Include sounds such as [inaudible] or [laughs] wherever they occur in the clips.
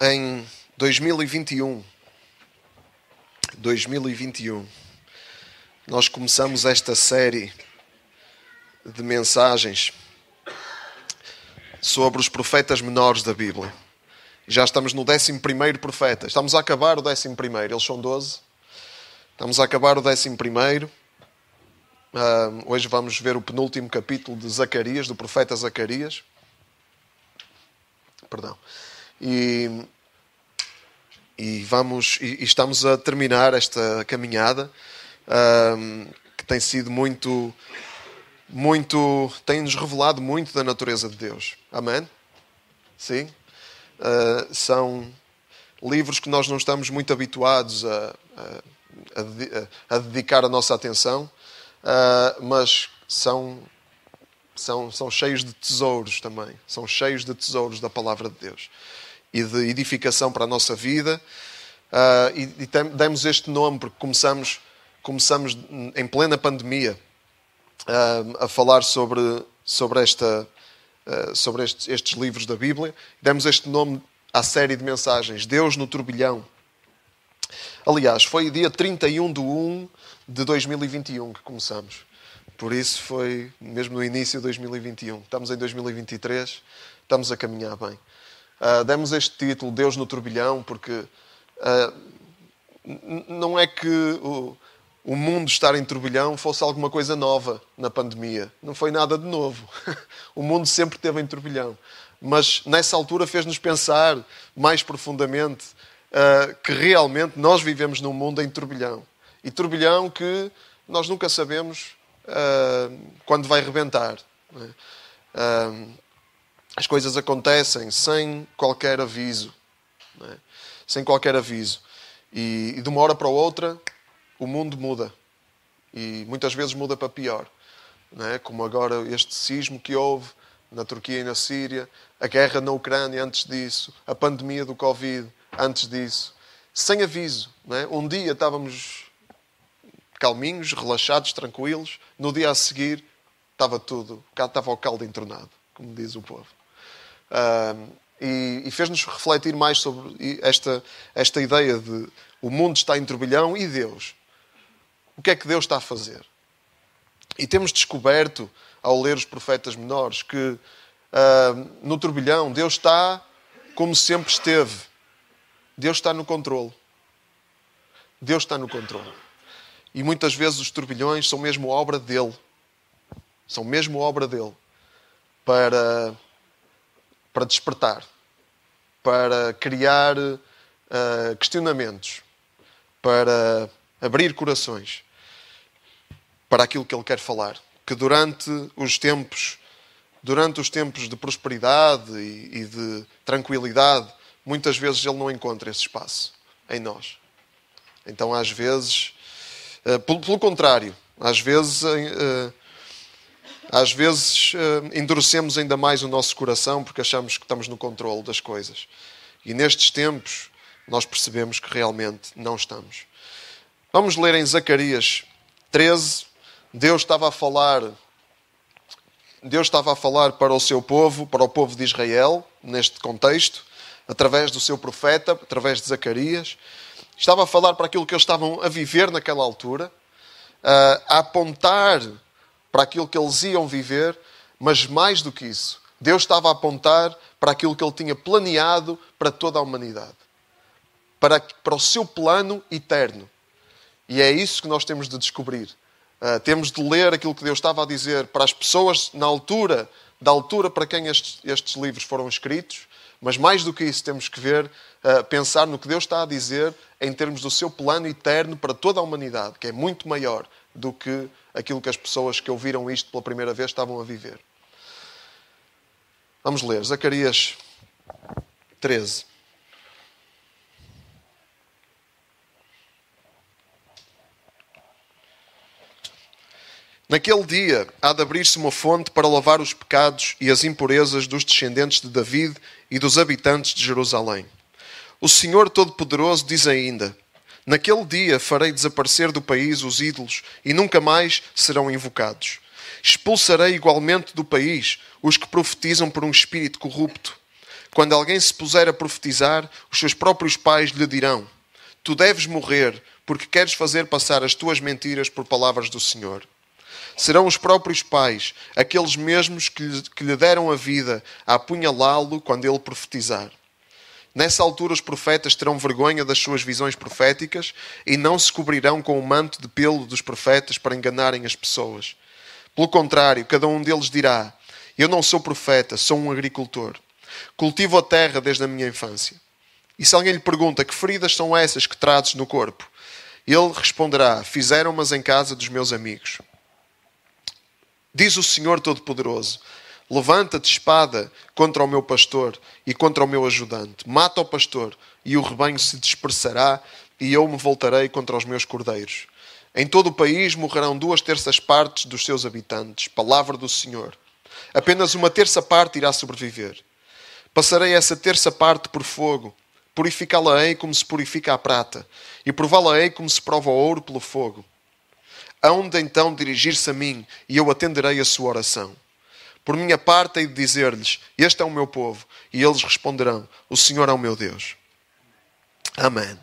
em 2021. 2021. Nós começamos esta série de mensagens sobre os profetas menores da Bíblia. Já estamos no 11 profeta. Estamos a acabar o 11. Eles são 12. Estamos a acabar o 11. Uh, hoje vamos ver o penúltimo capítulo de Zacarias, do profeta Zacarias. Perdão. E, e vamos e, e estamos a terminar esta caminhada uh, que tem sido muito muito tem-nos revelado muito da natureza de Deus. Amém? Sim? Uh, são livros que nós não estamos muito habituados a, a, a, a dedicar a nossa atenção, uh, mas são, são, são cheios de tesouros também. São cheios de tesouros da palavra de Deus e de edificação para a nossa vida. Uh, e, e demos este nome porque começamos, começamos em plena pandemia uh, a falar sobre, sobre, esta, uh, sobre estes, estes, livros da Bíblia. Demos este nome à série de mensagens, Deus no Turbilhão. Aliás, foi dia 31 de 1 de 2021 que começamos. Por isso foi mesmo no início de 2021. Estamos em 2023, estamos a caminhar bem. Uh, demos este título, Deus no Turbilhão, porque uh, não é que o, o mundo estar em turbilhão fosse alguma coisa nova na pandemia. Não foi nada de novo. [laughs] o mundo sempre esteve em turbilhão. Mas nessa altura fez-nos pensar mais profundamente uh, que realmente nós vivemos num mundo em turbilhão. E turbilhão que nós nunca sabemos quando vai rebentar. Uh, as coisas acontecem sem qualquer aviso. Sem qualquer aviso. E, e de uma hora para outra o mundo muda. E muitas vezes muda para pior. É? Como agora este sismo que houve na Turquia e na Síria, a guerra na Ucrânia antes disso, a pandemia do Covid antes disso. Sem aviso. É? Um dia estávamos calminhos, relaxados, tranquilos. No dia a seguir estava tudo, estava o caldo entornado, como diz o povo. E, e fez-nos refletir mais sobre esta, esta ideia de o mundo está em turbilhão e Deus o que é que Deus está a fazer. E temos descoberto, ao ler os profetas menores, que uh, no turbilhão Deus está como sempre esteve. Deus está no controle. Deus está no controle. E muitas vezes os turbilhões são mesmo obra dele. São mesmo obra dele. Para, para despertar. Para criar uh, questionamentos. Para abrir corações para aquilo que ele quer falar. Que durante os tempos, durante os tempos de prosperidade e, e de tranquilidade, muitas vezes ele não encontra esse espaço em nós. Então, às vezes, uh, pelo, pelo, contrário, às vezes, uh, às vezes uh, endurecemos ainda mais o nosso coração porque achamos que estamos no controle das coisas. E nestes tempos, nós percebemos que realmente não estamos. Vamos ler em Zacarias 13, Deus estava a falar Deus estava a falar para o seu povo, para o povo de Israel, neste contexto, através do seu profeta, através de Zacarias. Estava a falar para aquilo que eles estavam a viver naquela altura, a apontar para aquilo que eles iam viver, mas mais do que isso, Deus estava a apontar para aquilo que ele tinha planeado para toda a humanidade, para, para o seu plano eterno. E é isso que nós temos de descobrir. Uh, temos de ler aquilo que Deus estava a dizer para as pessoas na altura, da altura para quem estes, estes livros foram escritos, mas mais do que isso, temos que ver, uh, pensar no que Deus está a dizer em termos do seu plano eterno para toda a humanidade, que é muito maior do que aquilo que as pessoas que ouviram isto pela primeira vez estavam a viver. Vamos ler, Zacarias 13. Naquele dia há de abrir-se uma fonte para lavar os pecados e as impurezas dos descendentes de David e dos habitantes de Jerusalém. O Senhor Todo-Poderoso diz ainda: Naquele dia farei desaparecer do país os ídolos e nunca mais serão invocados. Expulsarei igualmente do país os que profetizam por um espírito corrupto. Quando alguém se puser a profetizar, os seus próprios pais lhe dirão: Tu deves morrer, porque queres fazer passar as tuas mentiras por palavras do Senhor. Serão os próprios pais, aqueles mesmos que lhe, deram a vida, a apunhalá-lo quando ele profetizar. Nessa altura, os profetas terão vergonha das suas visões proféticas e não se cobrirão com o manto de pelo dos profetas para enganarem as pessoas. Pelo contrário, cada um deles dirá: Eu não sou profeta, sou um agricultor. Cultivo a terra desde a minha infância. E se alguém lhe pergunta que feridas são essas que trazes no corpo, ele responderá: Fizeram-mas em casa dos meus amigos. Diz o Senhor Todo-Poderoso: Levanta-te espada contra o meu pastor e contra o meu ajudante. Mata o pastor e o rebanho se dispersará e eu me voltarei contra os meus cordeiros. Em todo o país morrerão duas terças partes dos seus habitantes. Palavra do Senhor. Apenas uma terça parte irá sobreviver. Passarei essa terça parte por fogo. Purificá-la-ei como se purifica a prata, e prová-la-ei como se prova o ouro pelo fogo. Hão de então dirigir-se a mim, e eu atenderei a sua oração. Por minha parte, hei de dizer-lhes: Este é o meu povo. E eles responderão: O Senhor é o meu Deus. Amém.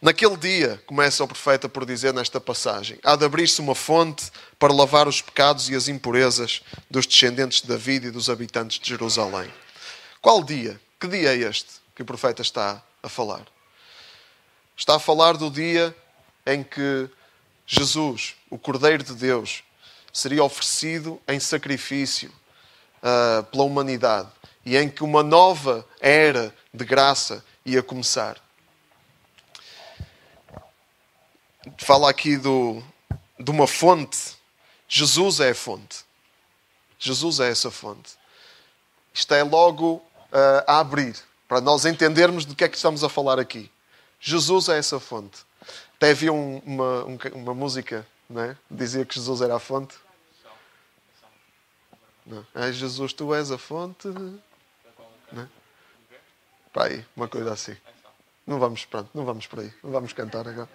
Naquele dia, começa o profeta por dizer nesta passagem: há de abrir-se uma fonte para lavar os pecados e as impurezas dos descendentes de David e dos habitantes de Jerusalém. Qual dia? Que dia é este que o profeta está a falar? Está a falar do dia em que Jesus, o Cordeiro de Deus, seria oferecido em sacrifício uh, pela humanidade e em que uma nova era de graça ia começar. Fala aqui do, de uma fonte. Jesus é a fonte. Jesus é essa fonte. Isto é logo uh, a abrir, para nós entendermos do que é que estamos a falar aqui. Jesus é essa fonte. Até havia um, uma, um, uma música, não é? dizia que Jesus era a fonte. Não. É Jesus, tu és a fonte. Não é? Para aí, uma coisa assim. Não vamos, pronto, não vamos por aí. Não vamos cantar agora.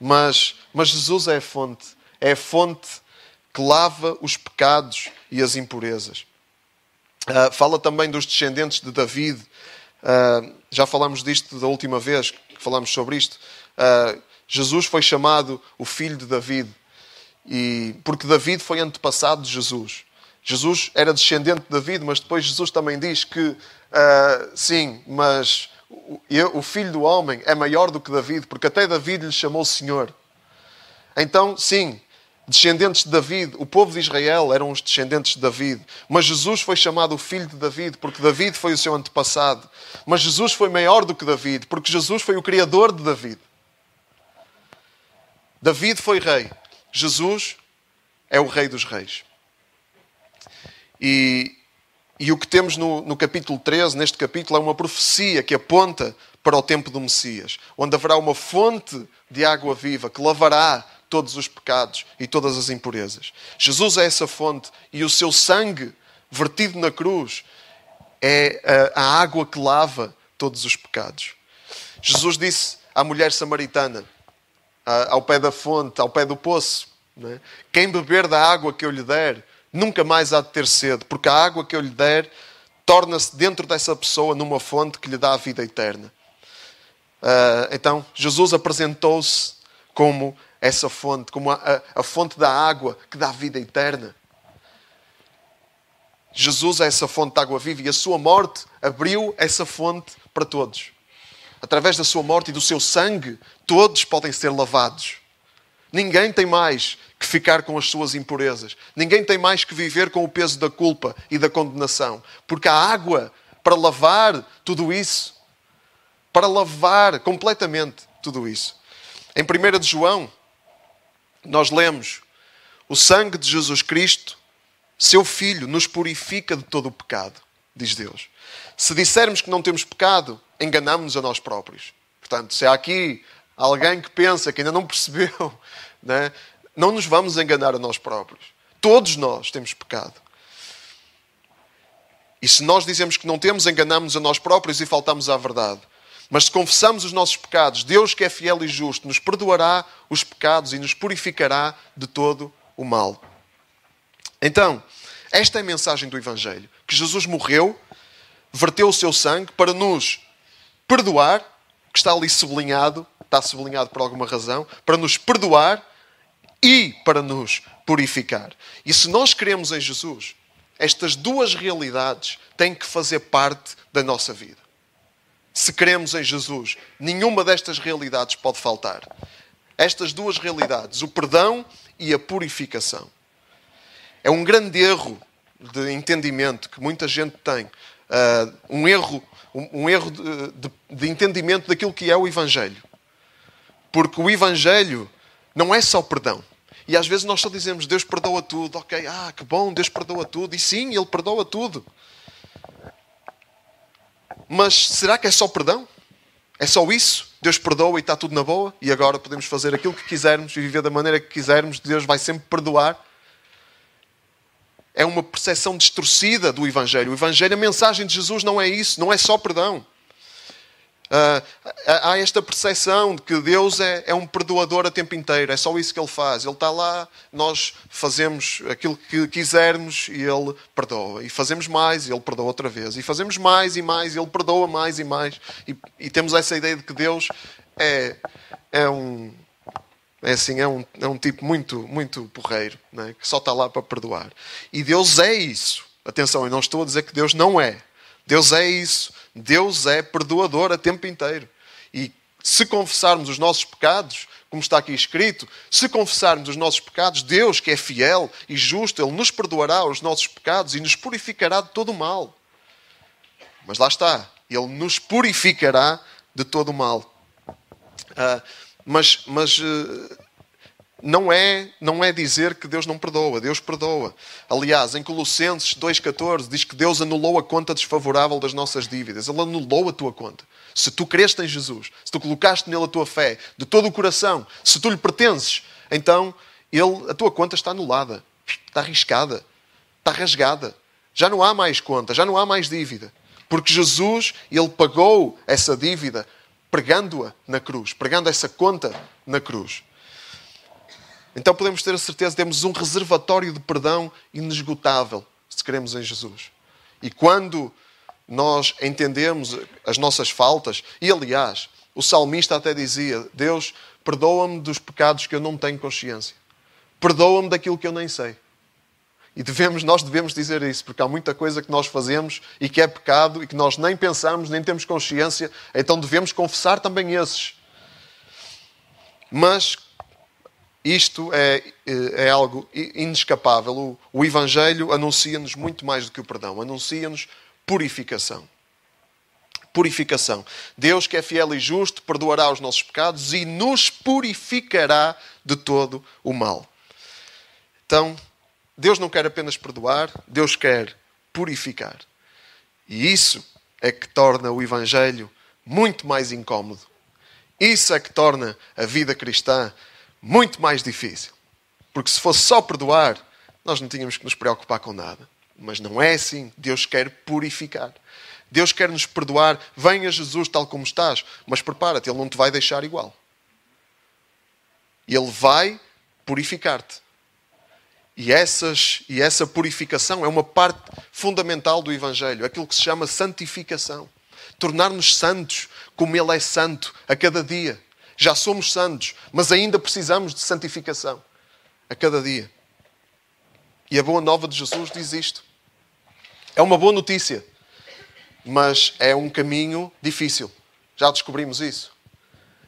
Mas, mas Jesus é a fonte. É a fonte que lava os pecados e as impurezas. Uh, fala também dos descendentes de David. Uh, já falamos disto da última vez que falamos sobre isto. Uh, Jesus foi chamado o filho de David. E, porque David foi antepassado de Jesus. Jesus era descendente de David, mas depois Jesus também diz que, uh, sim, mas o, o filho do homem é maior do que David, porque até David lhe chamou Senhor. Então, sim, descendentes de David, o povo de Israel eram os descendentes de David, mas Jesus foi chamado o filho de David, porque David foi o seu antepassado. Mas Jesus foi maior do que David, porque Jesus foi o criador de David. David foi rei, Jesus é o rei dos reis. E, e o que temos no, no capítulo 13, neste capítulo, é uma profecia que aponta para o tempo do Messias, onde haverá uma fonte de água viva que lavará todos os pecados e todas as impurezas. Jesus é essa fonte e o seu sangue vertido na cruz é a, a água que lava todos os pecados. Jesus disse à mulher samaritana, ao pé da fonte, ao pé do poço: é? Quem beber da água que eu lhe der nunca mais há de ter sede, porque a água que eu lhe der torna-se dentro dessa pessoa numa fonte que lhe dá a vida eterna. Uh, então, Jesus apresentou-se como essa fonte, como a, a, a fonte da água que dá a vida eterna. Jesus é essa fonte de água viva e a sua morte abriu essa fonte para todos. Através da sua morte e do seu sangue, todos podem ser lavados. Ninguém tem mais que ficar com as suas impurezas. Ninguém tem mais que viver com o peso da culpa e da condenação. Porque há água para lavar tudo isso. Para lavar completamente tudo isso. Em 1 de João, nós lemos: O sangue de Jesus Cristo, seu Filho, nos purifica de todo o pecado, diz Deus. Se dissermos que não temos pecado, enganamos-nos a nós próprios. Portanto, se há aqui alguém que pensa que ainda não percebeu, [laughs] né, não nos vamos enganar a nós próprios. Todos nós temos pecado. E se nós dizemos que não temos, enganamos a nós próprios e faltamos à verdade. Mas se confessamos os nossos pecados, Deus, que é fiel e justo, nos perdoará os pecados e nos purificará de todo o mal. Então, esta é a mensagem do Evangelho: que Jesus morreu, verteu o seu sangue para nos perdoar, que está ali sublinhado, está sublinhado por alguma razão, para nos perdoar e para nos purificar. E se nós queremos em Jesus, estas duas realidades têm que fazer parte da nossa vida. Se queremos em Jesus, nenhuma destas realidades pode faltar. Estas duas realidades, o perdão e a purificação. É um grande erro de entendimento que muita gente tem. Uh, um erro, um, um erro de, de, de entendimento daquilo que é o Evangelho. Porque o Evangelho não é só perdão. E às vezes nós só dizemos Deus perdoa tudo, ok, ah, que bom, Deus perdoa tudo. E sim, Ele perdoa tudo. Mas será que é só perdão? É só isso? Deus perdoa e está tudo na boa? E agora podemos fazer aquilo que quisermos e viver da maneira que quisermos, Deus vai sempre perdoar? É uma percepção distorcida do Evangelho. O Evangelho, a mensagem de Jesus não é isso, não é só perdão. Uh, há esta percepção de que Deus é, é, um perdoador a tempo inteiro, é só isso que Ele faz. Ele está lá, nós fazemos aquilo que quisermos e Ele perdoa. E fazemos mais e Ele perdoa outra vez. E fazemos mais e mais e Ele perdoa mais e mais. E, e temos essa ideia de que Deus é, é um. É assim, é um, é um tipo muito, muito porreiro, é? que só está lá para perdoar. E Deus é isso. Atenção, eu não estou a dizer que Deus não é. Deus é isso. Deus é perdoador a tempo inteiro. E se confessarmos os nossos pecados, como está aqui escrito, se confessarmos os nossos pecados, Deus, que é fiel e justo, Ele nos perdoará os nossos pecados e nos purificará de todo o mal. Mas lá está, Ele nos purificará de todo o mal. Uh, mas mas uh, não é, não é dizer que Deus não perdoa, Deus perdoa. Aliás, em Colossenses 2,14 diz que Deus anulou a conta desfavorável das nossas dívidas. Ele anulou a tua conta. Se tu creste em Jesus, se tu colocaste nele a tua fé de todo o coração, se tu lhe pertences, então ele, a tua conta está anulada, está arriscada, está rasgada. Já não há mais conta, já não há mais dívida. Porque Jesus, ele pagou essa dívida pregando-a na cruz, pregando essa conta na cruz. Então podemos ter a certeza temos um reservatório de perdão inesgotável, se queremos em Jesus. E quando nós entendemos as nossas faltas, e aliás, o salmista até dizia: Deus, perdoa-me dos pecados que eu não tenho consciência. Perdoa-me daquilo que eu nem sei. E devemos, nós devemos dizer isso, porque há muita coisa que nós fazemos e que é pecado e que nós nem pensamos, nem temos consciência, então devemos confessar também esses. Mas isto é, é algo inescapável. O, o Evangelho anuncia-nos muito mais do que o perdão, anuncia-nos purificação. Purificação. Deus, que é fiel e justo, perdoará os nossos pecados e nos purificará de todo o mal. Então, Deus não quer apenas perdoar, Deus quer purificar. E isso é que torna o Evangelho muito mais incómodo. Isso é que torna a vida cristã muito mais difícil. Porque se fosse só perdoar, nós não tínhamos que nos preocupar com nada. Mas não é assim. Deus quer purificar. Deus quer nos perdoar. Venha Jesus tal como estás, mas prepara-te, Ele não te vai deixar igual. Ele vai purificar-te. E, essas, e essa purificação é uma parte fundamental do Evangelho, aquilo que se chama santificação. Tornar-nos santos como Ele é santo a cada dia. Já somos santos, mas ainda precisamos de santificação a cada dia. E a boa nova de Jesus diz isto. É uma boa notícia, mas é um caminho difícil. Já descobrimos isso.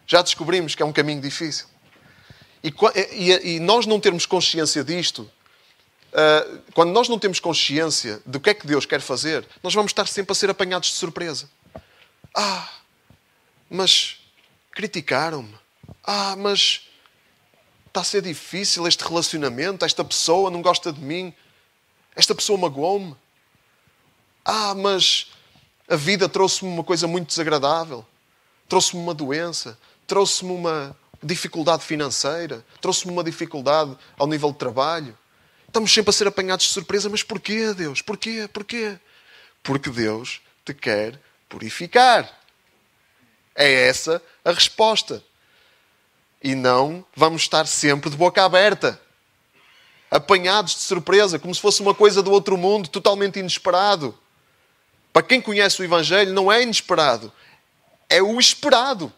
Já descobrimos que é um caminho difícil. E, e, e nós não termos consciência disto, uh, quando nós não temos consciência do que é que Deus quer fazer, nós vamos estar sempre a ser apanhados de surpresa. Ah, mas criticaram-me. Ah, mas está a ser difícil este relacionamento, esta pessoa não gosta de mim, esta pessoa magoou-me. Ah, mas a vida trouxe-me uma coisa muito desagradável, trouxe-me uma doença, trouxe-me uma dificuldade financeira, trouxe-me uma dificuldade ao nível de trabalho. Estamos sempre a ser apanhados de surpresa, mas porquê, Deus? Porquê? Porquê? Porque Deus te quer purificar. É essa a resposta. E não vamos estar sempre de boca aberta, apanhados de surpresa, como se fosse uma coisa do outro mundo, totalmente inesperado. Para quem conhece o Evangelho, não é inesperado, é o esperado,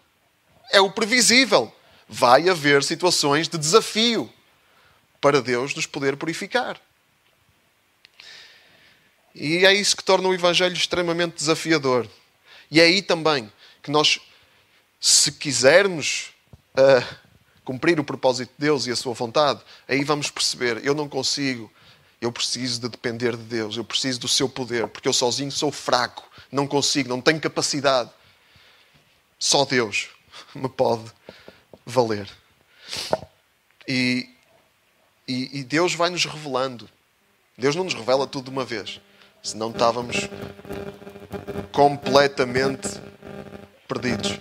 é o previsível. Vai haver situações de desafio para Deus nos poder purificar. E é isso que torna o Evangelho extremamente desafiador. E é aí também que nós, se quisermos uh, cumprir o propósito de Deus e a sua vontade, aí vamos perceber: eu não consigo, eu preciso de depender de Deus, eu preciso do seu poder, porque eu sozinho sou fraco, não consigo, não tenho capacidade. Só Deus [laughs] me pode valer. E, e, e Deus vai nos revelando. Deus não nos revela tudo de uma vez, senão estávamos completamente perdidos.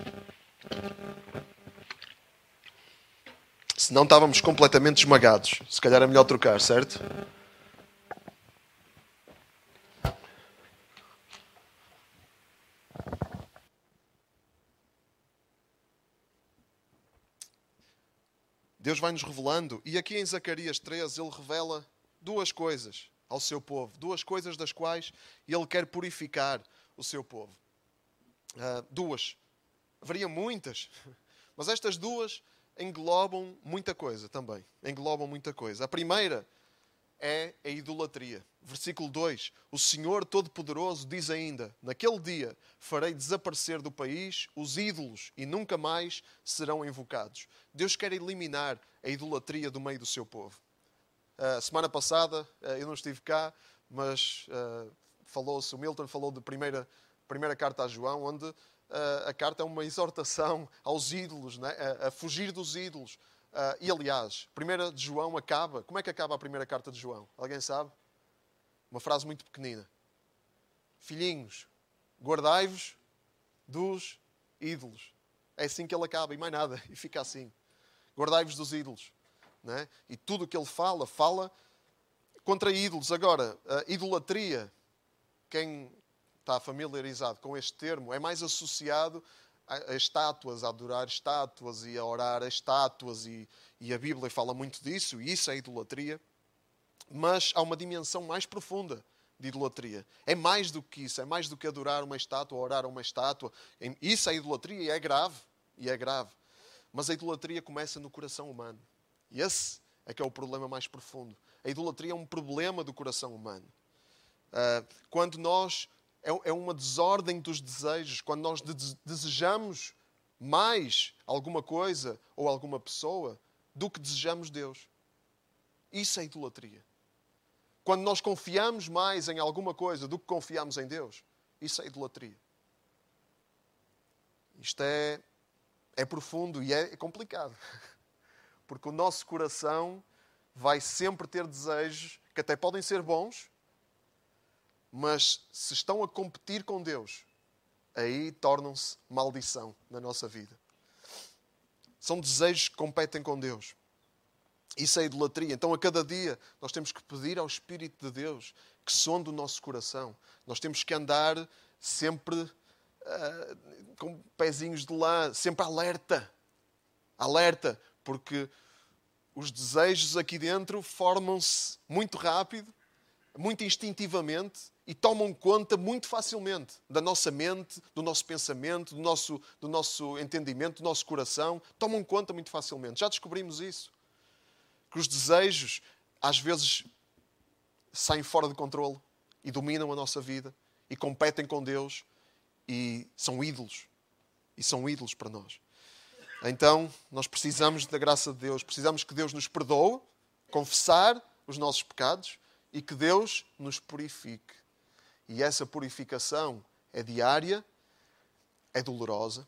Senão estávamos completamente esmagados. Se calhar é melhor trocar, certo? Deus vai nos revelando, e aqui em Zacarias 13 ele revela duas coisas ao seu povo, duas coisas das quais ele quer purificar o seu povo. Uh, duas. Haveria muitas, mas estas duas englobam muita coisa também. Englobam muita coisa. A primeira é a idolatria. Versículo 2: O Senhor Todo-Poderoso diz ainda: Naquele dia farei desaparecer do país os ídolos e nunca mais serão invocados. Deus quer eliminar a idolatria do meio do seu povo. Uh, semana passada, uh, eu não estive cá, mas uh, falou-se, o Milton falou da primeira, primeira carta a João, onde a carta é uma exortação aos ídolos, né? a, a fugir dos ídolos, Uh, e aliás, a primeira de João acaba. Como é que acaba a primeira carta de João? Alguém sabe? Uma frase muito pequenina. Filhinhos, guardai-vos dos ídolos. É assim que ele acaba, e mais nada, [laughs] e fica assim. Guardai-vos dos ídolos. Né? E tudo o que ele fala, fala contra ídolos. Agora, idolatria, quem está familiarizado com este termo, é mais associado a, estátuas, a adorar estátuas e a orar a estátuas, e, e a Bíblia fala muito disso, e isso é idolatria. Mas há uma dimensão mais profunda de idolatria. É mais do que isso, é mais do que adorar uma estátua, orar a uma estátua. Isso é idolatria e é grave, e é grave. Mas a idolatria começa no coração humano. E esse é que é o problema mais profundo. A idolatria é um problema do coração humano. Ah, quando nós é, é uma desordem dos desejos, quando nós desejamos mais alguma coisa ou alguma pessoa do que desejamos Deus. Isso é idolatria. Quando nós confiamos mais em alguma coisa do que confiamos em Deus, isso é idolatria. Isto é, é profundo e é complicado. [laughs] Porque o nosso coração vai sempre ter desejos que até podem ser bons, mas se estão a competir com Deus, aí tornam-se maldição na nossa vida. São desejos que competem com Deus. Isso é idolatria. Então, a cada dia, nós temos que pedir ao Espírito de Deus que sonde o nosso coração. Nós temos que andar sempre uh, com pezinhos de lã, sempre alerta. Alerta, porque os desejos aqui dentro formam-se muito rápido, muito instintivamente, e tomam conta muito facilmente da nossa mente, do nosso pensamento, do nosso, do nosso entendimento, do nosso coração. Tomam conta muito facilmente. Já descobrimos isso. Que os desejos, às vezes, saem fora de controle e dominam a nossa vida e competem com Deus e são ídolos. E são ídolos para nós. Então, nós precisamos da graça de Deus, precisamos que Deus nos perdoe, confessar os nossos pecados e que Deus nos purifique e essa purificação é diária, é dolorosa,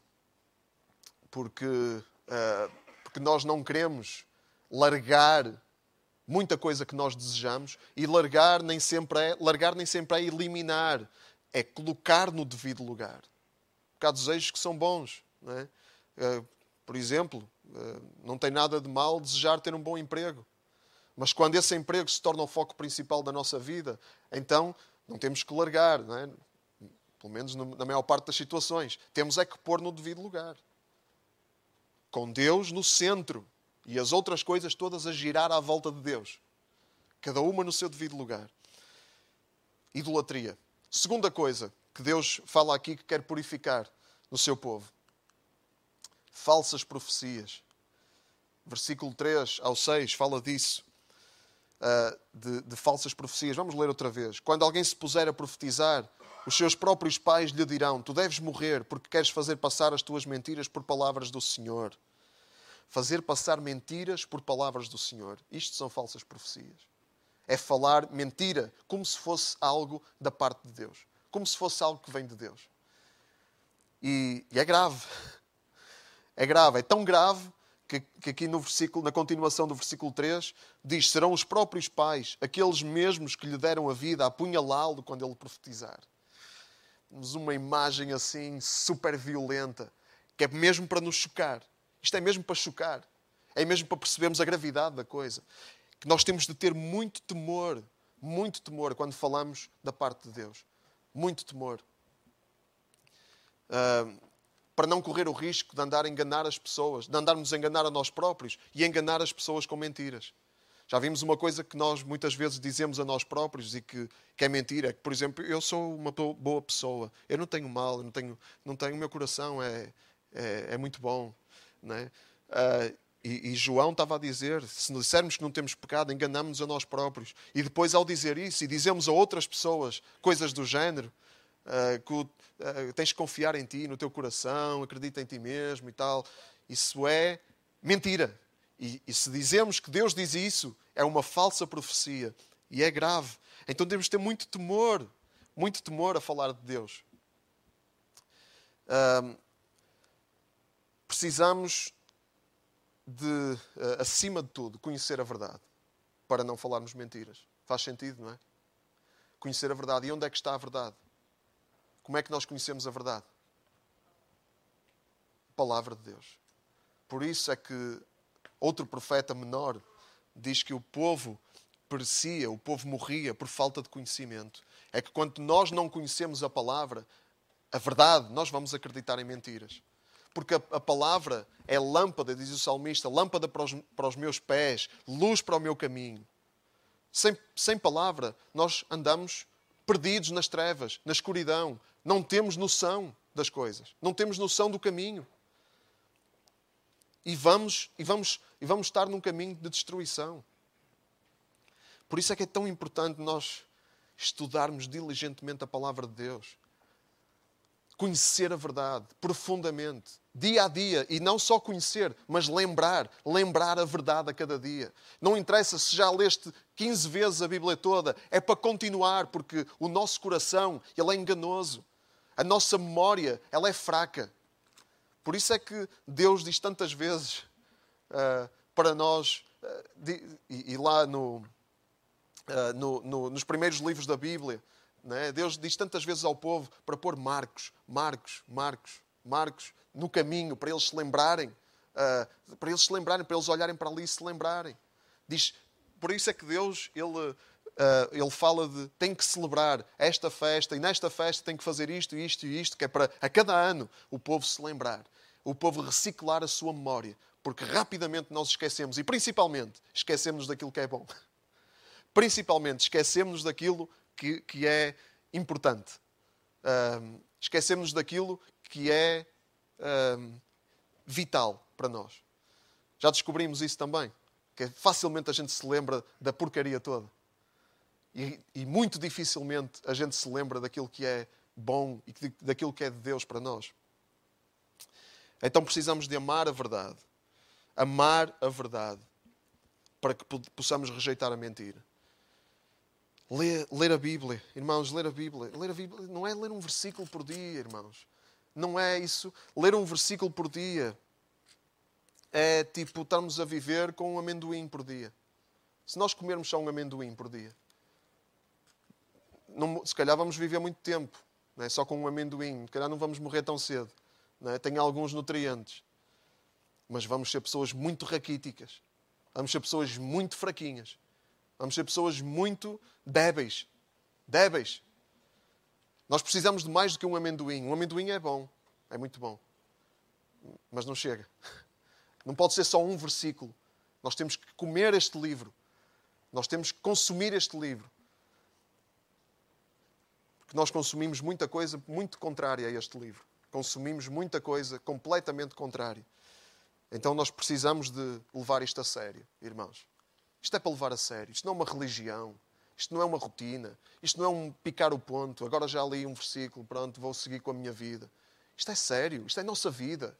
porque, uh, porque nós não queremos largar muita coisa que nós desejamos e largar nem sempre é, largar nem sempre é eliminar, é colocar no devido lugar. Porque há desejos que são bons. É? Uh, por exemplo, uh, não tem nada de mal desejar ter um bom emprego. Mas quando esse emprego se torna o foco principal da nossa vida, então não temos que largar, não é? pelo menos na maior parte das situações. Temos é que pôr no devido lugar. Com Deus no centro e as outras coisas todas a girar à volta de Deus. Cada uma no seu devido lugar. Idolatria. Segunda coisa que Deus fala aqui que quer purificar no seu povo. Falsas profecias. Versículo 3 ao 6 fala disso. Uh, de, de falsas profecias. Vamos ler outra vez. Quando alguém se puser a profetizar, os seus próprios pais lhe dirão: Tu deves morrer porque queres fazer passar as tuas mentiras por palavras do Senhor. Fazer passar mentiras por palavras do Senhor. Isto são falsas profecias. É falar mentira como se fosse algo da parte de Deus. Como se fosse algo que vem de Deus. E, e é grave. É grave. É tão grave que, que, aqui no versículo, na continuação do versículo 3, diz: Serão os próprios pais, aqueles mesmos que lhe deram a vida, a apunhalá-lo quando ele profetizar. Temos uma imagem assim super violenta, que é mesmo para nos chocar. Isto é mesmo para chocar. É mesmo para percebermos a gravidade da coisa. Que nós temos de ter muito temor, muito temor quando falamos da parte de Deus. Muito temor. Uh, para não correr o risco de andar a enganar as pessoas, de andarmos a enganar a nós próprios e a enganar as pessoas com mentiras. Já vimos uma coisa que nós muitas vezes dizemos a nós próprios e que, que é mentira. É que, por exemplo, eu sou uma boa pessoa, eu não tenho mal, eu não tenho, não tenho o meu coração é, é, é muito bom. Né? Uh, e, e, João estava a dizer: se dissermos que não temos pecado, enganamos-nos a nós próprios. E depois, ao dizer isso, e dizemos a outras pessoas coisas do género, uh, que uh, tens que confiar em ti, no teu coração, acredita em ti mesmo e tal, isso é mentira. E, e se dizemos que Deus diz isso, é uma falsa profecia e é grave. Então temos de ter muito temor, muito temor a falar de Deus. precisamos de, acima de tudo, conhecer a verdade para não falarmos mentiras. Faz sentido, não é? Conhecer a verdade. E onde é que está a verdade? Como é que nós conhecemos a verdade? Palavra de Deus. Por isso é que outro profeta menor diz que o povo perecia, o povo morria por falta de conhecimento. É que quando nós não conhecemos a palavra, a verdade, nós vamos acreditar em mentiras. Porque a, a palavra é lâmpada, diz o salmista, lâmpada para os, para os meus pés, luz para o meu caminho. Sem, sem palavra, nós andamos perdidos nas trevas, na escuridão. Não temos noção das coisas, não temos noção do caminho e vamos, e vamos, e vamos estar num caminho de destruição. Por isso é que é tão importante nós estudarmos diligentemente a palavra de Deus. Conhecer a verdade profundamente, dia a dia, e não só conhecer, mas lembrar, lembrar a verdade a cada dia. Não interessa se já leste 15 vezes a Bíblia toda, é para continuar, porque o nosso coração, ele é enganoso. A nossa memória, ela é fraca. Por isso é que Deus diz tantas vezes uh, para nós, uh, e, e, lá no, uh, no, no, nos primeiros livros da Bíblia, né, Deus diz tantas vezes ao povo para pôr Marcos, Marcos, Marcos, Marcos no caminho, para eles se lembrarem, para eles se lembrarem, para eles olharem para ali e se lembrarem. Diz, por isso é que Deus, Ele Uh, ele fala de tem que celebrar esta festa e nesta festa tem que fazer isto, isto e isto, que é para a cada ano o povo se lembrar, o povo reciclar a sua memória, porque rapidamente nós esquecemos e principalmente esquecemos daquilo que é bom. [laughs] Principalmente esquecemos daquilo que, que é importante. Uh, esquecemos daquilo que é uh, vital para nós. Já descobrimos isso também, que facilmente a gente se lembra da porcaria toda. E, e, muito dificilmente a gente se lembra daquilo que é bom e daquilo que é de Deus para nós. Então precisamos de amar a verdade. Amar a verdade para que possamos rejeitar a mentira. Ler, ler, a Bíblia, irmãos, ler a Bíblia. Ler a Bíblia não é ler um versículo por dia, irmãos. Não é isso. Ler um versículo por dia é tipo estarmos a viver com um amendoim por dia. Se nós comermos só um amendoim por dia, não, se calhar vamos viver muito tempo, não é? só com um amendoim. Se calhar não vamos morrer tão cedo. Não é? Tem alguns nutrientes. Mas vamos ser pessoas muito raquíticas. Vamos ser pessoas muito fraquinhas. Vamos ser pessoas muito débeis. Débeis. Nós precisamos de mais do que um amendoim. Um amendoim é bom. É muito bom. Mas não chega. [laughs] Não pode ser só um versículo. Nós temos que comer este livro. Nós temos que consumir este livro que nós consumimos muita coisa muito contrária a este livro. Consumimos muita coisa completamente contrária. Então nós precisamos de levar isto a sério, irmãos. Isto é para levar a sério. Isto não é uma religião. Isto não é uma rotina. Isto não é um picar o ponto. Agora já li um versículo, pronto, vou seguir com a minha vida. Isto é sério. Isto é nossa vida.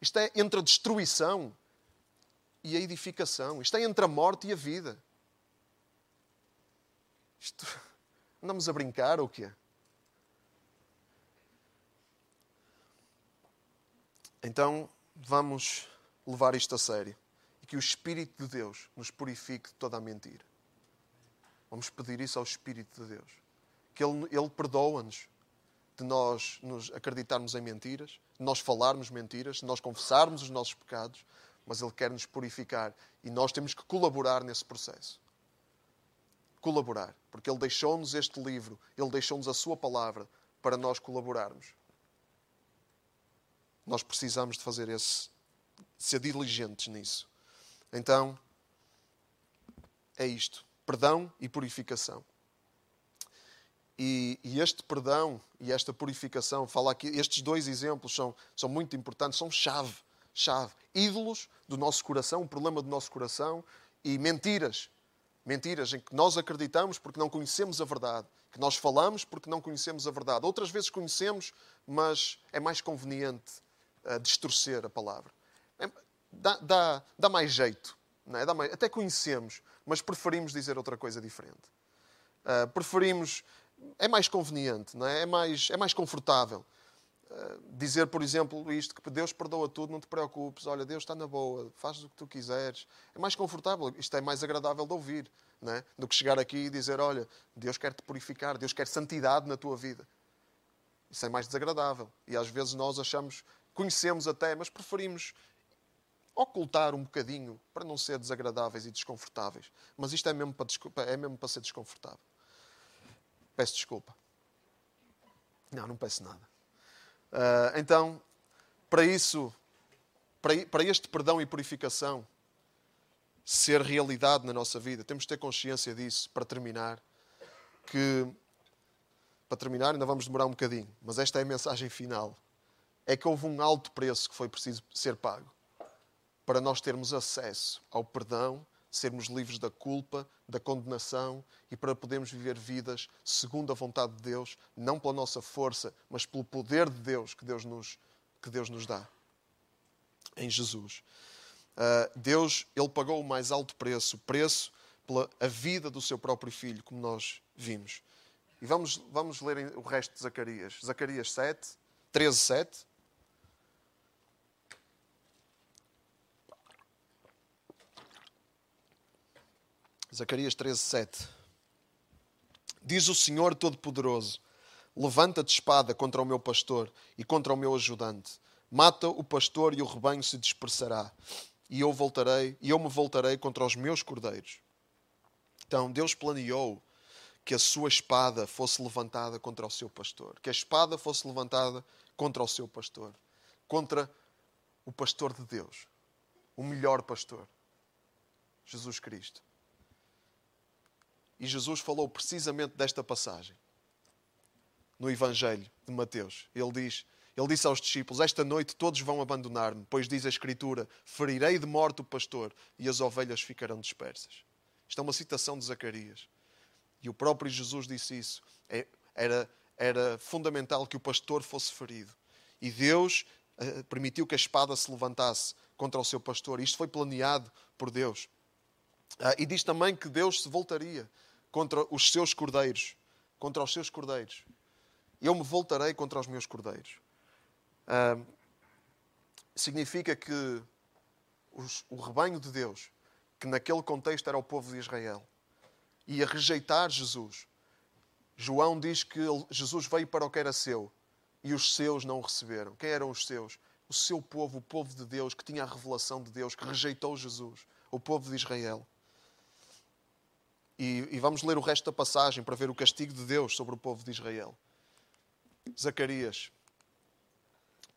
Isto é entre a destruição e a edificação. Isto é entre a morte e a vida. Isto... Andamos a brincar ou o quê? Então, vamos levar isto a sério. E que o Espírito de Deus nos purifique de toda a mentira. Vamos pedir isso ao Espírito de Deus. Que Ele, Ele perdoa-nos de nós nos acreditarmos em mentiras, de nós falarmos mentiras, de nós confessarmos os nossos pecados, mas Ele quer nos purificar e nós temos que colaborar nesse processo. Colaborar, porque Ele deixou-nos este livro, Ele deixou-nos a Sua palavra para nós colaborarmos. Nós precisamos de fazer esse, ser diligentes nisso. Então, é isto: perdão e purificação. E, e, este perdão e esta purificação, fala aqui, estes dois exemplos são, são muito importantes, são chave, chave. Ídolos do nosso coração, o problema do nosso coração e mentiras. Mentiras em que nós acreditamos porque não conhecemos a verdade, que nós falamos porque não conhecemos a verdade. Outras vezes conhecemos, mas é mais conveniente uh, distorcer a palavra. É, dá, dá, dá mais jeito, é? dá mais, até conhecemos, mas preferimos dizer outra coisa diferente. Uh, preferimos é mais conveniente, é? É, mais, é mais confortável. Uh, dizer, por exemplo, isto, que Deus perdoa tudo, não te preocupes, olha, Deus está na boa, faz o que tu quiseres. É mais confortável, isto é mais agradável de ouvir, não é? do que chegar aqui e dizer, olha, Deus quer te purificar, Deus quer santidade na tua vida. Isso é mais desagradável. E às vezes nós achamos, conhecemos até, mas preferimos ocultar um bocadinho para não ser desagradáveis e desconfortáveis. Mas isto é mesmo para, é mesmo para ser desconfortável. Peço desculpa. Não, não peço nada. Uh, então, para isso, para, para este perdão e purificação ser realidade na nossa vida, temos de ter consciência disso para terminar. Que, para terminar, ainda vamos demorar um bocadinho, mas esta é a mensagem final. É que houve um alto preço que foi preciso ser pago para nós termos acesso ao perdão sermos livres da culpa, da condenação e para podermos viver vidas segundo a vontade de Deus, não pela nossa força, mas pelo poder de Deus que Deus nos, que Deus nos dá. Em Jesus. Uh, Deus, Ele pagou o mais alto preço, o preço pela a vida do seu próprio filho, como nós vimos. E vamos, vamos ler o resto de Zacarias. Zacarias 7, 13, 7. Zacarias 13, 7. Diz o Senhor Todo-Poderoso: Levanta-te espada contra o meu pastor e contra o meu ajudante. Mata o pastor e o rebanho se dispersará. E eu voltarei, e eu me voltarei contra os meus cordeiros. Então Deus planeou que a sua espada fosse levantada contra o seu pastor, que a espada fosse levantada contra o seu pastor, contra o pastor de Deus, o melhor pastor, Jesus Cristo. E Jesus falou precisamente desta passagem no Evangelho de Mateus. Ele diz, ele disse aos discípulos: Esta noite todos vão abandonar-me, pois diz a Escritura: Ferirei de morte o pastor e as ovelhas ficarão dispersas. Isto é uma citação de Zacarias. E o próprio Jesus disse isso. É, era, era fundamental que o pastor fosse ferido. E Deus uh, permitiu que a espada se levantasse contra o seu pastor. Isto foi planeado por Deus. Uh, e diz também que Deus se voltaria contra os seus cordeiros. Contra os seus cordeiros. Eu me voltarei contra os meus cordeiros. Significa que os, o rebanho de Deus, que naquele contexto era o povo de Israel, ia rejeitar Jesus. João diz que Jesus veio para o que era seu e os seus não o receberam. Quem eram os seus? O seu povo, o povo de Deus, que tinha a revelação de Deus, que rejeitou Jesus, o povo de Israel. E, e, vamos ler o resto da passagem para ver o castigo de Deus sobre o povo de Israel. Zacarias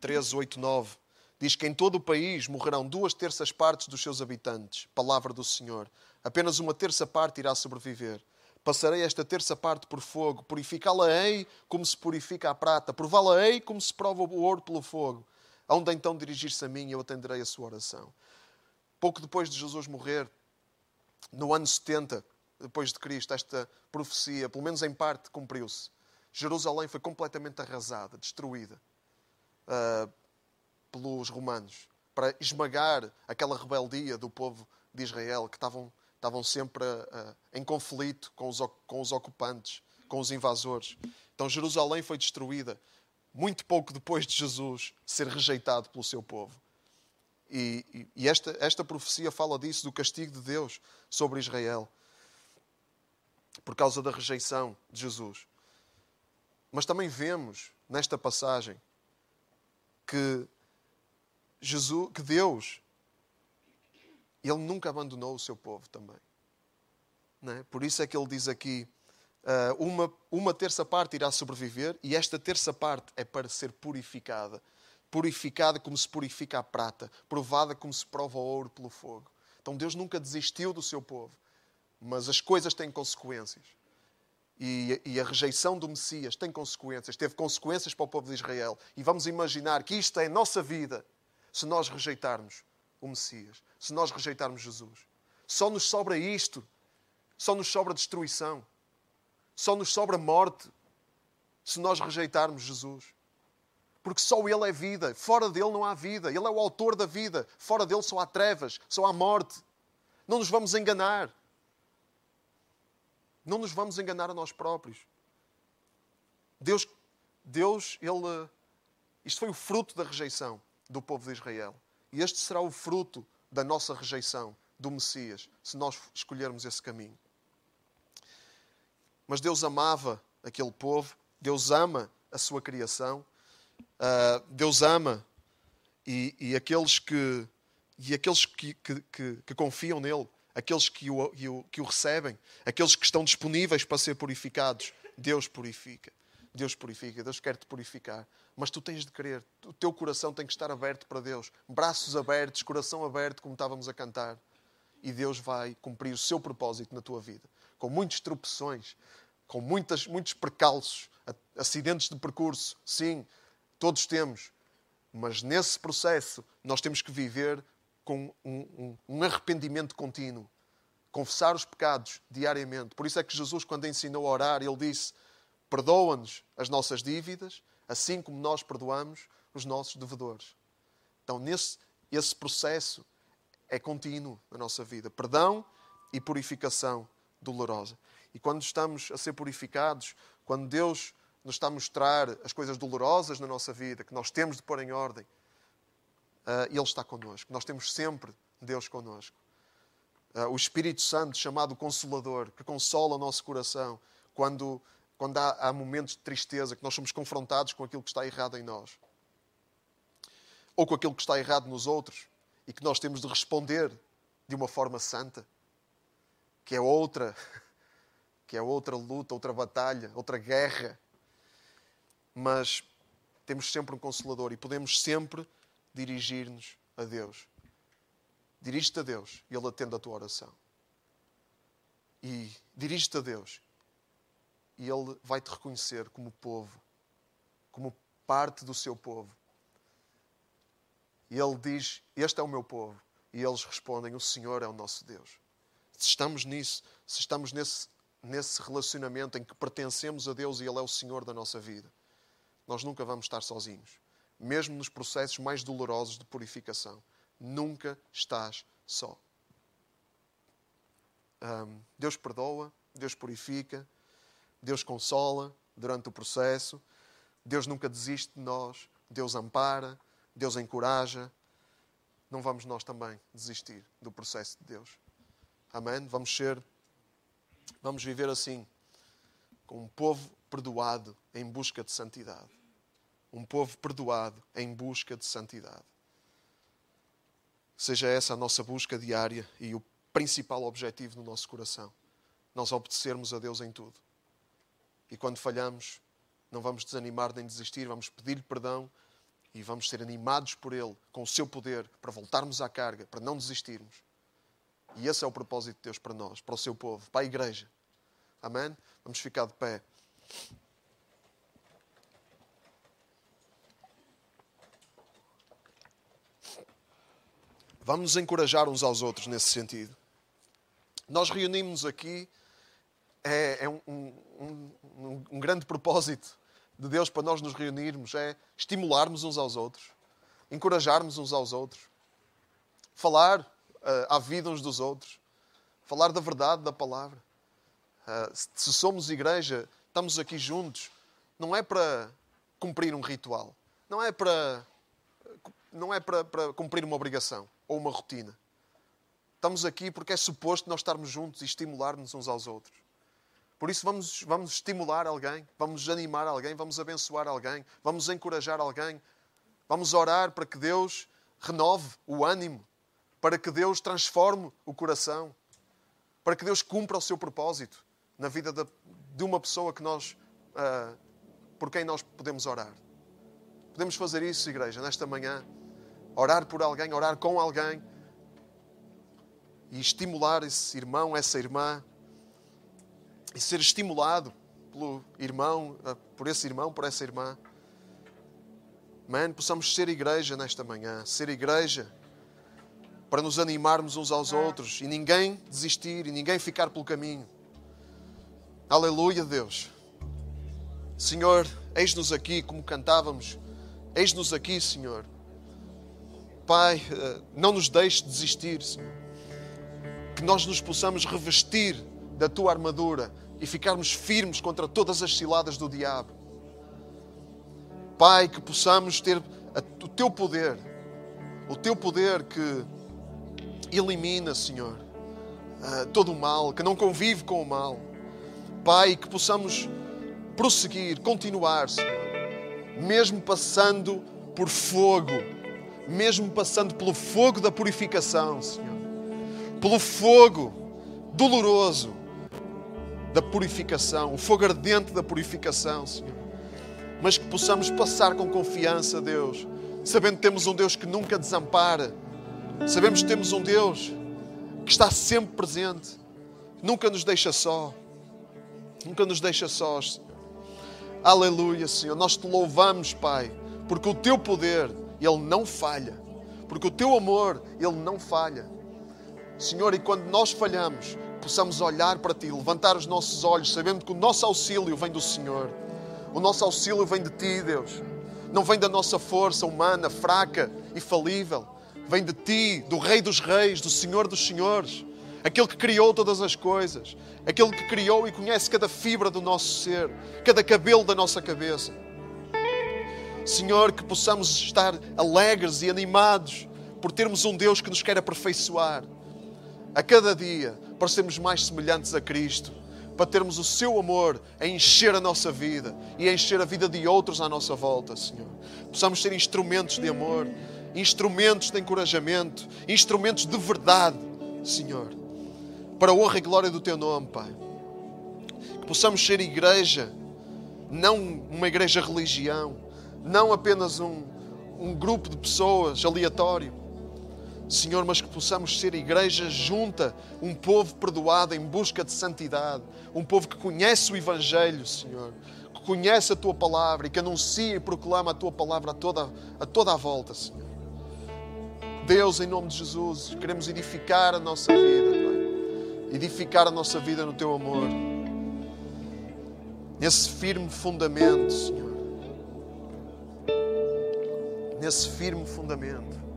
13, 8, 9 diz que em todo o país morrerão duas terças partes dos seus habitantes. Palavra do Senhor. Apenas uma terça parte irá sobreviver. Passarei esta terça parte por fogo, purificá-la-ei como se purifica a prata, prová-la-ei como se prova o ouro pelo fogo. Onde então dirigir-se a mim e eu atenderei a sua oração. Pouco depois de Jesus morrer, no ano 70 depois de Cristo, esta profecia, pelo menos em parte, cumpriu-se. Jerusalém foi completamente arrasada, destruída uh, pelos romanos, para esmagar aquela rebeldia do povo de Israel que estavam, estavam sempre uh, em conflito com os, com os ocupantes, com os invasores. Então Jerusalém foi destruída muito pouco depois de Jesus ser rejeitado pelo seu povo. E, e esta, esta profecia fala disso, do castigo de Deus sobre Israel, por causa da rejeição de Jesus. Mas também vemos nesta passagem que Jesus, que Deus, ele nunca abandonou o seu povo também. É? Por isso é que ele diz aqui: uh, uma, uma terça parte irá sobreviver e esta terça parte é para ser purificada purificada como se purifica a prata, provada como se prova o ouro pelo fogo. Então Deus nunca desistiu do seu povo, mas as coisas têm consequências. E, e, a rejeição do Messias tem consequências, teve consequências para o povo de Israel. E vamos imaginar que isto é a nossa vida se nós rejeitarmos o Messias, se nós rejeitarmos Jesus. Só nos sobra isto, só nos sobra destruição, só nos sobra morte se nós rejeitarmos Jesus. Porque só Ele é vida. Fora dele não há vida. Ele é o autor da vida. Fora dele só há trevas, só há morte. Não nos vamos enganar. Não nos vamos enganar a nós próprios. Deus, Deus, Ele. Isto foi o fruto da rejeição do povo de Israel. E este será o fruto da nossa rejeição do Messias, se nós escolhermos esse caminho. Mas Deus amava aquele povo, Deus ama a sua criação uh, Deus ama e, e, aqueles que e aqueles que, que, que, que confiam nele, aqueles que o, que o, que o recebem, aqueles que estão disponíveis para ser purificados, Deus purifica. Deus purifica, Deus quer te purificar. Mas tu tens de querer, o teu coração tem que estar aberto para Deus, braços abertos, coração aberto, como estávamos a cantar. E Deus vai cumprir o seu propósito na tua vida, com muitas tropeções, com muitas, muitos percalços, acidentes de percurso, sim, Todos temos. Mas nesse processo nós temos que viver com um, um, um arrependimento contínuo. Confessar os pecados diariamente. Por isso é que Jesus, quando ensinou a orar, ele disse: Perdoa-nos as nossas dívidas, assim como nós perdoamos os nossos devedores. Então, nesse, esse processo é contínuo na nossa vida. Perdão e purificação dolorosa. E quando estamos a ser purificados, quando Deus nos está a mostrar as coisas dolorosas na nossa vida, que nós temos de pôr em ordem, uh, Ele está connosco. Nós temos sempre Deus connosco. Uh, o Espírito Santo, chamado Consolador, que consola o nosso coração quando, quando há, há momentos de tristeza, que nós somos confrontados com aquilo que está errado em nós. Ou com aquilo que está errado nos outros e que nós temos de responder de uma forma santa, que é outra, [laughs] que é outra luta, outra batalha, outra guerra mas temos sempre um consolador e podemos sempre dirigir-nos a Deus. Dirige-te a Deus e Ele atende a tua oração. E dirige-te a Deus e Ele vai te reconhecer como povo, como parte do seu povo. E Ele diz: Este é o meu povo. E eles respondem: O Senhor é o nosso Deus. Se estamos nisso, se estamos nesse, nesse relacionamento em que pertencemos a Deus e Ele é o Senhor da nossa vida, nós nunca vamos estar sozinhos. Mesmo nos processos mais dolorosos de purificação, nunca estás só. Um, Deus perdoa, Deus purifica, Deus consola durante o processo, Deus nunca desiste de nós, Deus ampara, Deus encoraja. Não vamos nós também desistir do processo de Deus. Amém? Vamos ser, vamos viver assim, com um povo perdoado em busca de santidade um povo perdoado em busca de santidade. Seja essa a nossa busca diária e o principal objetivo no nosso coração. Nós obedecermos a Deus em tudo. E quando falhamos, não vamos desanimar nem desistir, vamos pedir-lhe perdão e vamos ser animados por Ele, com o seu poder, para voltarmos à carga, para não desistirmos. E esse é o propósito de Deus para nós, para o seu povo, para a igreja. Amém? Vamos ficar de pé. Vamos encorajar uns aos outros nesse sentido. Nós reunimos aqui, é, é um, um, um, um grande propósito de Deus para nós nos reunirmos, é estimularmos uns aos outros, encorajarmos uns aos outros, falar uh, à vida uns dos outros, falar da verdade da palavra. Uh, se somos igreja, estamos aqui juntos, não é para cumprir um ritual, não é para, não é para, para cumprir uma obrigação ou uma rotina. Estamos aqui porque é suposto nós estarmos juntos e estimular-nos uns aos outros. Por isso, vamos, vamos estimular alguém, vamos animar alguém, vamos abençoar alguém, vamos encorajar alguém, vamos orar para que Deus renove o ânimo, para que Deus transforme o coração, para que Deus cumpra o seu propósito na vida de, de uma pessoa que nós, uh, por quem nós podemos orar. Podemos fazer isso, igreja, nesta manhã orar por alguém, orar com alguém e estimular esse irmão, essa irmã e ser estimulado pelo irmão, eh, por esse irmão, por essa irmã. Man, possamos ser igreja nesta manhã, ser igreja para nos animarmos uns aos outros e ninguém desistir e ninguém ficar pelo caminho. Aleluia, Deus. Senhor, eis-nos aqui como cantávamos, eis-nos aqui, Senhor Pai, eh, não nos deixe desistir, Senhor. Que nós nos possamos revestir da tua armadura e ficarmos firmes contra todas as ciladas do diabo. Pai, que possamos ter o teu poder, o teu poder que elimina, Senhor, eh, todo o mal, que não convive com o mal. Pai, que possamos prosseguir, continuar, Senhor, mesmo passando por fogo mesmo passando pelo fogo da purificação, Senhor. Pelo fogo doloroso da purificação, o fogo ardente da purificação, Senhor. Mas que possamos passar com confiança, Deus, sabendo que temos um Deus que nunca desampara, sabemos que temos um Deus que está sempre presente, nunca nos deixa só, nunca nos deixa sós, Senhor. Aleluia, Senhor. Nós te louvamos, Pai, porque o teu poder ele não falha. Porque o teu amor, Ele não falha. Senhor, e quando nós falhamos, possamos olhar para Ti, levantar os nossos olhos, sabendo que o nosso auxílio vem do Senhor. O nosso auxílio vem de Ti, Deus. Não vem da nossa força humana, fraca e falível. Vem de Ti, do Rei dos Reis, do Senhor dos Senhores. Aquele que criou todas as coisas. Aquele que criou e conhece cada fibra do nosso ser, cada cabelo da nossa cabeça. Senhor, que possamos estar alegres e animados por termos um Deus que nos quer aperfeiçoar a cada dia para sermos mais semelhantes a Cristo, para termos o Seu amor a encher a nossa vida e a encher a vida de outros à nossa volta, Senhor. Possamos ser instrumentos de amor, instrumentos de encorajamento, instrumentos de verdade, Senhor, para a honra e glória do Teu nome, Pai. Que possamos ser igreja, não uma igreja religião, não apenas um, um grupo de pessoas aleatório. Senhor, mas que possamos ser igreja junta, um povo perdoado em busca de santidade, um povo que conhece o Evangelho, Senhor, que conhece a Tua palavra e que anuncia e proclama a Tua palavra a toda a, toda a volta, Senhor. Deus, em nome de Jesus, queremos edificar a nossa vida, Pai. Edificar a nossa vida no Teu amor. Nesse firme fundamento, Senhor nesse firme fundamento.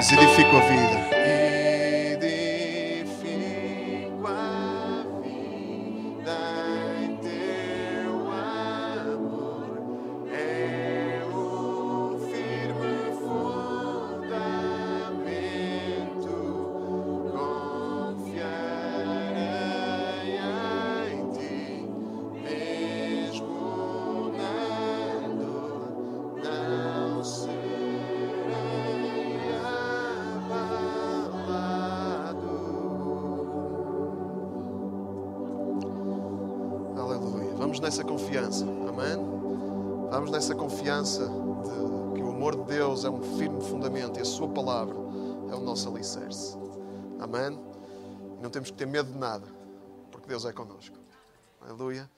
E edifica a vida. Não temos que ter medo de nada, porque Deus é connosco. Aleluia.